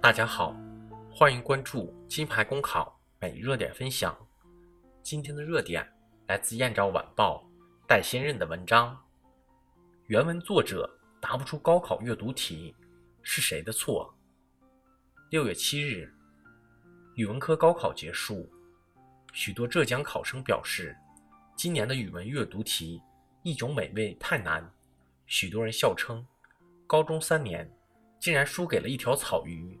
大家好，欢迎关注金牌公考每日热点分享。今天的热点来自《燕赵晚报》戴先任的文章。原文作者答不出高考阅读题，是谁的错？六月七日，语文科高考结束，许多浙江考生表示，今年的语文阅读题一种美味太难，许多人笑称，高中三年竟然输给了一条草鱼。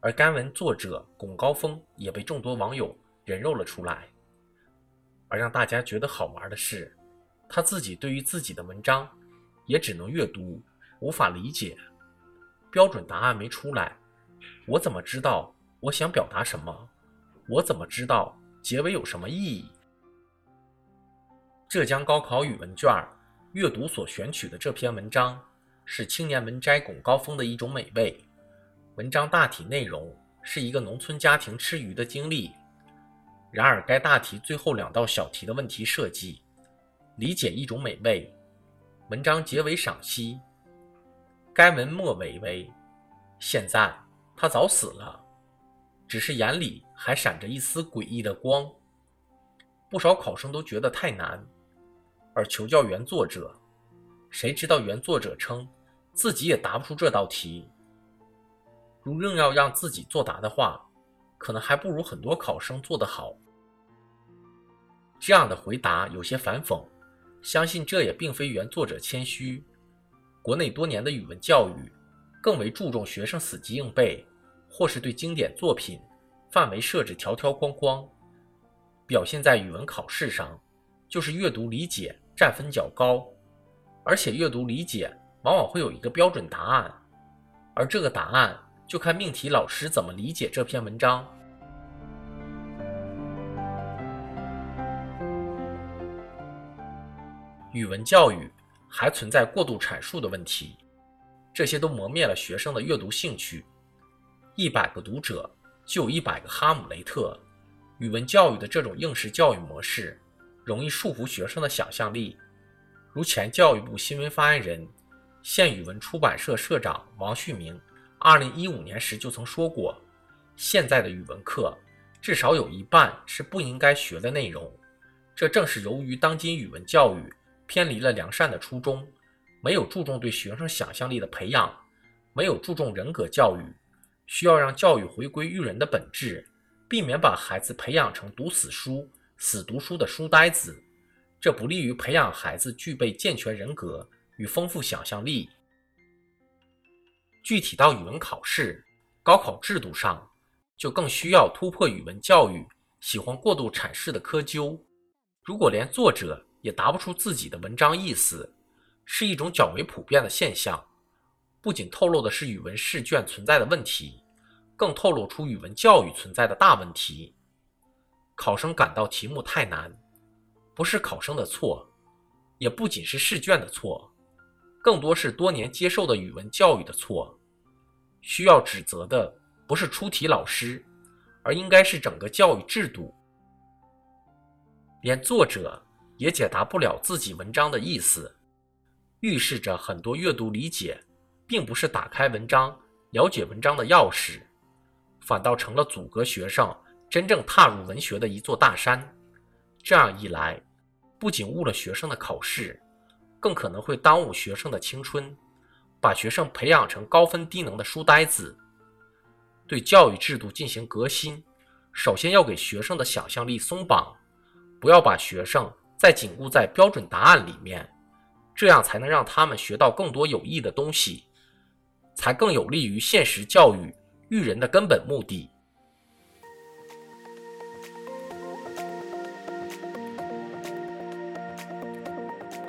而该文作者龚高峰也被众多网友人肉了出来。而让大家觉得好玩的是，他自己对于自己的文章也只能阅读，无法理解。标准答案没出来，我怎么知道我想表达什么？我怎么知道结尾有什么意义？浙江高考语文卷阅读所选取的这篇文章，是青年文摘龚高峰的一种美味。文章大体内容是一个农村家庭吃鱼的经历，然而该大题最后两道小题的问题设计，理解一种美味。文章结尾赏析，该文末尾为：现在他早死了，只是眼里还闪着一丝诡异的光。不少考生都觉得太难，而求教原作者，谁知道原作者称自己也答不出这道题。如硬要让自己作答的话，可能还不如很多考生做得好。这样的回答有些反讽，相信这也并非原作者谦虚。国内多年的语文教育，更为注重学生死记硬背，或是对经典作品范围设置条条框框，表现在语文考试上，就是阅读理解占分较高，而且阅读理解往往会有一个标准答案，而这个答案。就看命题老师怎么理解这篇文章。语文教育还存在过度阐述的问题，这些都磨灭了学生的阅读兴趣。一百个读者就有一百个哈姆雷特。语文教育的这种应试教育模式，容易束缚学生的想象力。如前教育部新闻发言人、现语文出版社社长王旭明。二零一五年时就曾说过，现在的语文课至少有一半是不应该学的内容。这正是由于当今语文教育偏离了良善的初衷，没有注重对学生想象力的培养，没有注重人格教育，需要让教育回归育人的本质，避免把孩子培养成读死书、死读书的书呆子。这不利于培养孩子具备健全人格与丰富想象力。具体到语文考试、高考制度上，就更需要突破语文教育喜欢过度阐释的窠臼。如果连作者也答不出自己的文章意思，是一种较为普遍的现象。不仅透露的是语文试卷存在的问题，更透露出语文教育存在的大问题。考生感到题目太难，不是考生的错，也不仅是试卷的错。更多是多年接受的语文教育的错，需要指责的不是出题老师，而应该是整个教育制度。连作者也解答不了自己文章的意思，预示着很多阅读理解并不是打开文章、了解文章的钥匙，反倒成了阻隔学生真正踏入文学的一座大山。这样一来，不仅误了学生的考试。更可能会耽误学生的青春，把学生培养成高分低能的书呆子。对教育制度进行革新，首先要给学生的想象力松绑，不要把学生再紧固在标准答案里面，这样才能让他们学到更多有益的东西，才更有利于现实教育育人的根本目的。